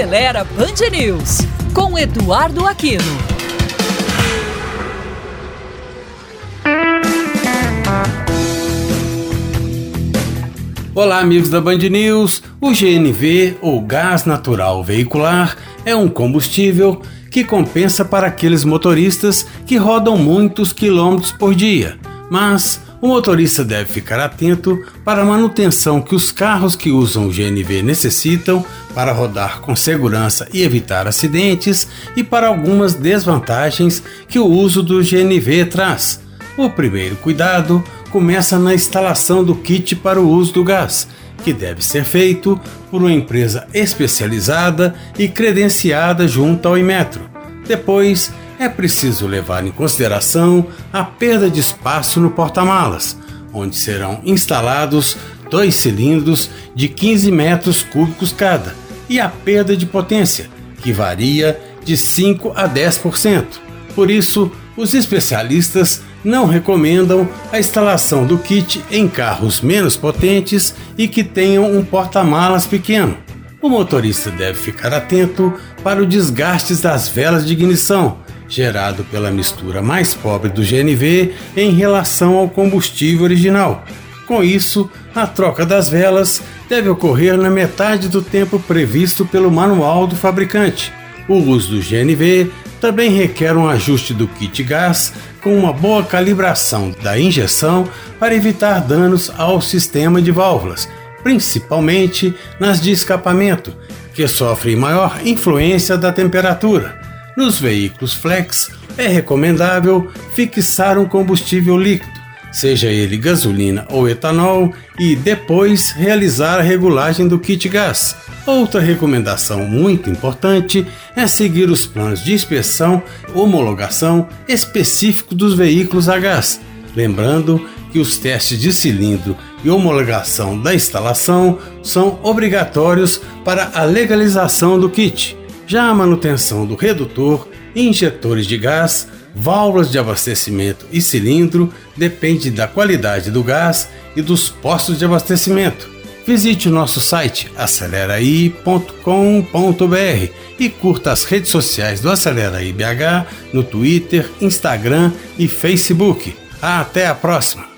Acelera Band News, com Eduardo Aquino. Olá, amigos da Band News. O GNV, ou gás natural veicular, é um combustível que compensa para aqueles motoristas que rodam muitos quilômetros por dia. Mas o motorista deve ficar atento para a manutenção que os carros que usam o GNV necessitam para rodar com segurança e evitar acidentes e para algumas desvantagens que o uso do GNV traz. O primeiro cuidado começa na instalação do kit para o uso do gás, que deve ser feito por uma empresa especializada e credenciada junto ao Imetro. Depois, é preciso levar em consideração a perda de espaço no porta-malas, onde serão instalados dois cilindros de 15 metros cúbicos cada, e a perda de potência, que varia de 5 a 10%. Por isso, os especialistas não recomendam a instalação do kit em carros menos potentes e que tenham um porta-malas pequeno. O motorista deve ficar atento para o desgaste das velas de ignição, gerado pela mistura mais pobre do GNV em relação ao combustível original. Com isso, a troca das velas deve ocorrer na metade do tempo previsto pelo manual do fabricante. O uso do GNV também requer um ajuste do kit gás com uma boa calibração da injeção para evitar danos ao sistema de válvulas, principalmente nas de escapamento, que sofrem maior influência da temperatura. Nos veículos flex, é recomendável fixar um combustível líquido, seja ele gasolina ou etanol, e depois realizar a regulagem do kit gás. Outra recomendação muito importante é seguir os planos de inspeção homologação específicos dos veículos a gás, lembrando que os testes de cilindro e homologação da instalação são obrigatórios para a legalização do kit. Já a manutenção do redutor, injetores de gás, válvulas de abastecimento e cilindro depende da qualidade do gás e dos postos de abastecimento. Visite o nosso site aceleraí.com.br e curta as redes sociais do Aceleraí BH no Twitter, Instagram e Facebook. Até a próxima!